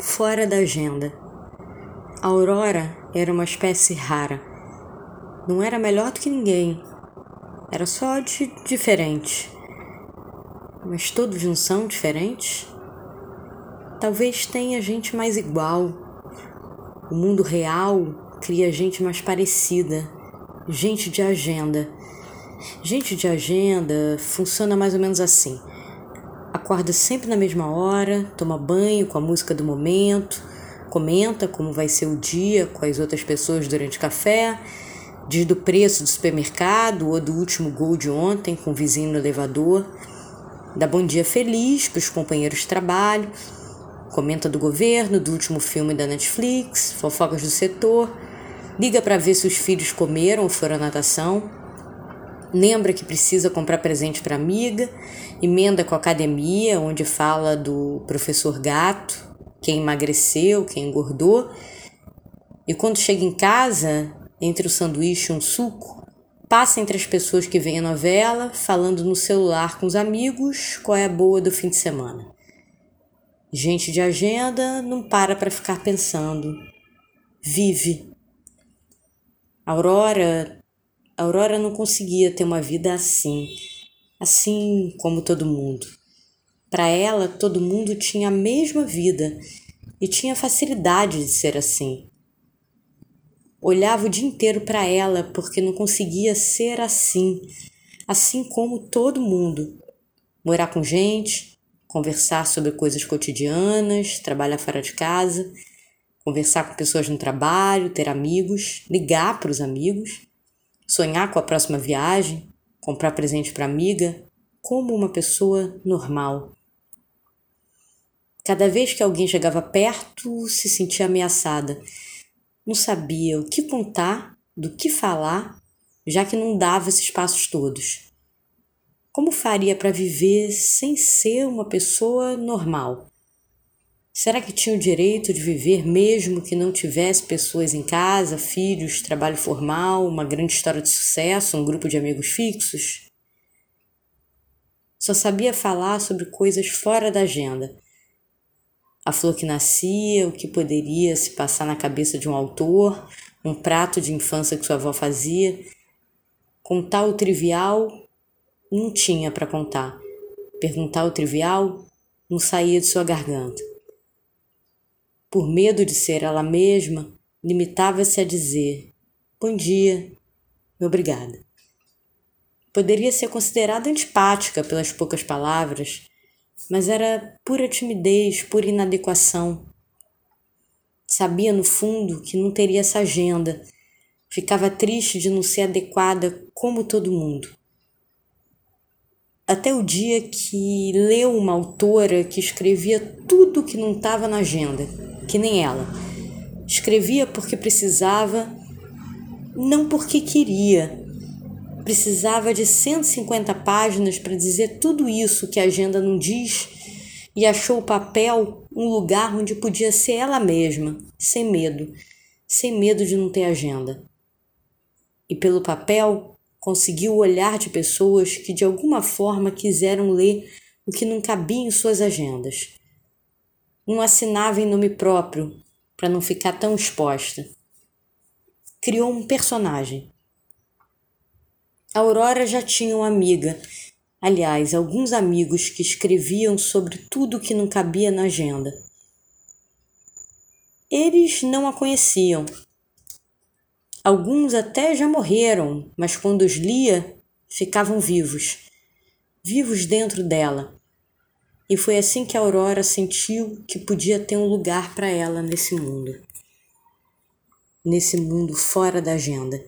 fora da agenda. A Aurora era uma espécie rara. Não era melhor do que ninguém. Era só de diferente. Mas todos não são diferentes? Talvez tenha gente mais igual. O mundo real cria gente mais parecida, gente de agenda. Gente de agenda funciona mais ou menos assim acorda sempre na mesma hora, toma banho com a música do momento, comenta como vai ser o dia com as outras pessoas durante o café, diz do preço do supermercado ou do último gol de ontem com o vizinho no elevador, dá bom dia feliz para os companheiros de trabalho, comenta do governo, do último filme da Netflix, fofocas do setor, liga para ver se os filhos comeram ou foram à natação lembra que precisa comprar presente para amiga, emenda com a academia, onde fala do professor gato, quem emagreceu, quem engordou. E quando chega em casa, entre o sanduíche e um suco, passa entre as pessoas que veem a novela, falando no celular com os amigos qual é a boa do fim de semana. Gente de agenda não para para ficar pensando. Vive. Aurora Aurora não conseguia ter uma vida assim, assim como todo mundo. Para ela, todo mundo tinha a mesma vida e tinha facilidade de ser assim. Olhava o dia inteiro para ela porque não conseguia ser assim, assim como todo mundo. Morar com gente, conversar sobre coisas cotidianas, trabalhar fora de casa, conversar com pessoas no trabalho, ter amigos, ligar para os amigos sonhar com a próxima viagem, comprar presente para amiga, como uma pessoa normal. Cada vez que alguém chegava perto, se sentia ameaçada. Não sabia o que contar, do que falar, já que não dava esses passos todos. Como faria para viver sem ser uma pessoa normal? Será que tinha o direito de viver mesmo que não tivesse pessoas em casa, filhos, trabalho formal, uma grande história de sucesso, um grupo de amigos fixos? Só sabia falar sobre coisas fora da agenda. A flor que nascia, o que poderia se passar na cabeça de um autor, um prato de infância que sua avó fazia. Contar o trivial não tinha para contar. Perguntar o trivial não saía de sua garganta por medo de ser ela mesma, limitava-se a dizer: Bom dia obrigada. Poderia ser considerada antipática pelas poucas palavras, mas era pura timidez, pura inadequação. Sabia no fundo que não teria essa agenda. Ficava triste de não ser adequada como todo mundo. Até o dia que leu uma autora que escrevia tudo que não estava na agenda que nem ela. Escrevia porque precisava, não porque queria. Precisava de 150 páginas para dizer tudo isso que a agenda não diz e achou o papel um lugar onde podia ser ela mesma, sem medo, sem medo de não ter agenda. E pelo papel conseguiu o olhar de pessoas que de alguma forma quiseram ler o que não cabia em suas agendas não assinava em nome próprio para não ficar tão exposta. Criou um personagem. A Aurora já tinha uma amiga, aliás, alguns amigos que escreviam sobre tudo que não cabia na agenda. Eles não a conheciam. Alguns até já morreram, mas quando os lia, ficavam vivos, vivos dentro dela. E foi assim que a Aurora sentiu que podia ter um lugar para ela nesse mundo. Nesse mundo fora da agenda.